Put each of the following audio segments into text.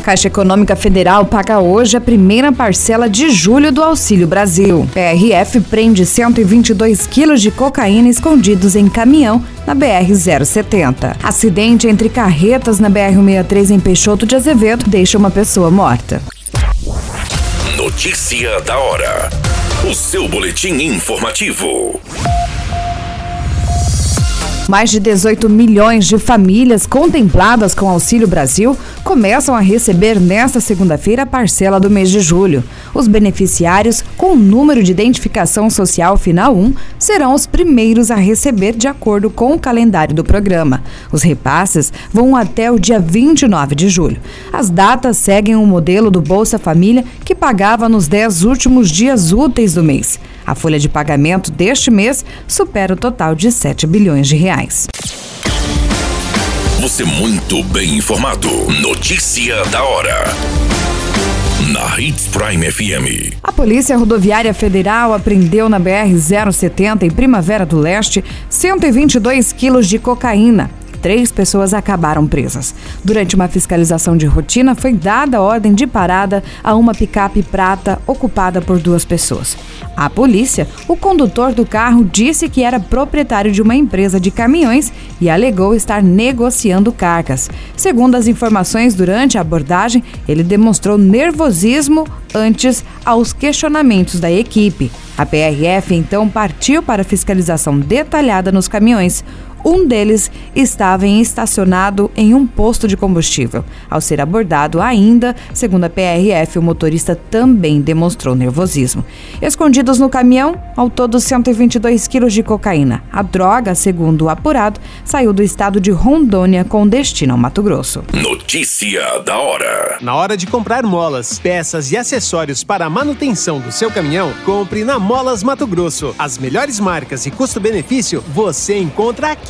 Caixa Econômica Federal paga hoje a primeira parcela de julho do Auxílio Brasil. PRF prende 122 quilos de cocaína escondidos em caminhão na BR-070. Acidente entre carretas na BR-163 em Peixoto de Azevedo deixa uma pessoa morta. Notícia da hora. O seu boletim informativo. Mais de 18 milhões de famílias contempladas com Auxílio Brasil começam a receber nesta segunda-feira a parcela do mês de julho. Os beneficiários com o número de identificação social final 1 serão os primeiros a receber de acordo com o calendário do programa. Os repasses vão até o dia 29 de julho. As datas seguem o modelo do Bolsa Família que pagava nos 10 últimos dias úteis do mês. A folha de pagamento deste mês supera o total de 7 bilhões de reais. Você muito bem informado. Notícia da hora. Na Hits Prime FM. A Polícia Rodoviária Federal apreendeu na BR-070 em Primavera do Leste 122 quilos de cocaína três pessoas acabaram presas. Durante uma fiscalização de rotina, foi dada ordem de parada a uma picape prata ocupada por duas pessoas. A polícia, o condutor do carro disse que era proprietário de uma empresa de caminhões e alegou estar negociando cargas. Segundo as informações durante a abordagem, ele demonstrou nervosismo antes aos questionamentos da equipe. A PRF então partiu para a fiscalização detalhada nos caminhões. Um deles estava em estacionado em um posto de combustível. Ao ser abordado ainda, segundo a PRF, o motorista também demonstrou nervosismo. Escondidos no caminhão, ao todo 122 quilos de cocaína. A droga, segundo o apurado, saiu do estado de Rondônia com destino ao Mato Grosso. Notícia da hora. Na hora de comprar molas, peças e acessórios para a manutenção do seu caminhão, compre na Molas Mato Grosso. As melhores marcas e custo-benefício você encontra aqui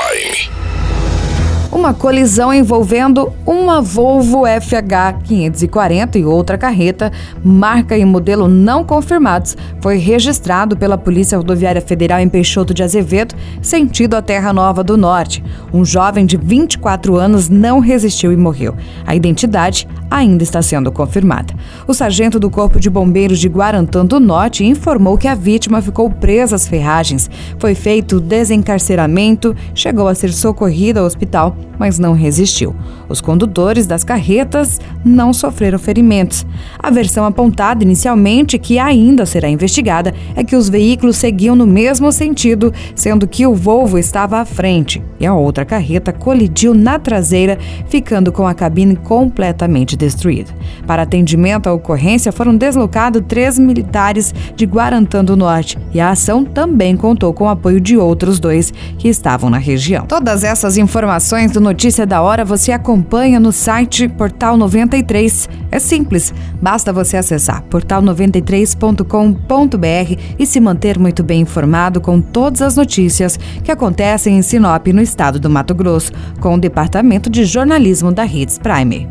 uma colisão envolvendo uma Volvo FH 540 e outra carreta, marca e modelo não confirmados, foi registrado pela Polícia Rodoviária Federal em Peixoto de Azevedo, sentido a Terra Nova do Norte. Um jovem de 24 anos não resistiu e morreu. A identidade ainda está sendo confirmada. O sargento do Corpo de Bombeiros de Guarantã do Norte informou que a vítima ficou presa às ferragens. Foi feito desencarceramento, chegou a ser socorrida ao hospital mas não resistiu. Os condutores das carretas não sofreram ferimentos. A versão apontada inicialmente, que ainda será investigada, é que os veículos seguiam no mesmo sentido, sendo que o Volvo estava à frente e a outra carreta colidiu na traseira, ficando com a cabine completamente destruída. Para atendimento à ocorrência, foram deslocados três militares de Guarantã do Norte e a ação também contou com o apoio de outros dois que estavam na região. Todas essas informações do Notícia da Hora você acompanha no site Portal 93. É simples, basta você acessar portal93.com.br e se manter muito bem informado com todas as notícias que acontecem em Sinop, no estado do Mato Grosso, com o Departamento de Jornalismo da Hits Prime.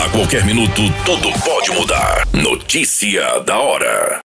A qualquer minuto, tudo pode mudar. Notícia da hora.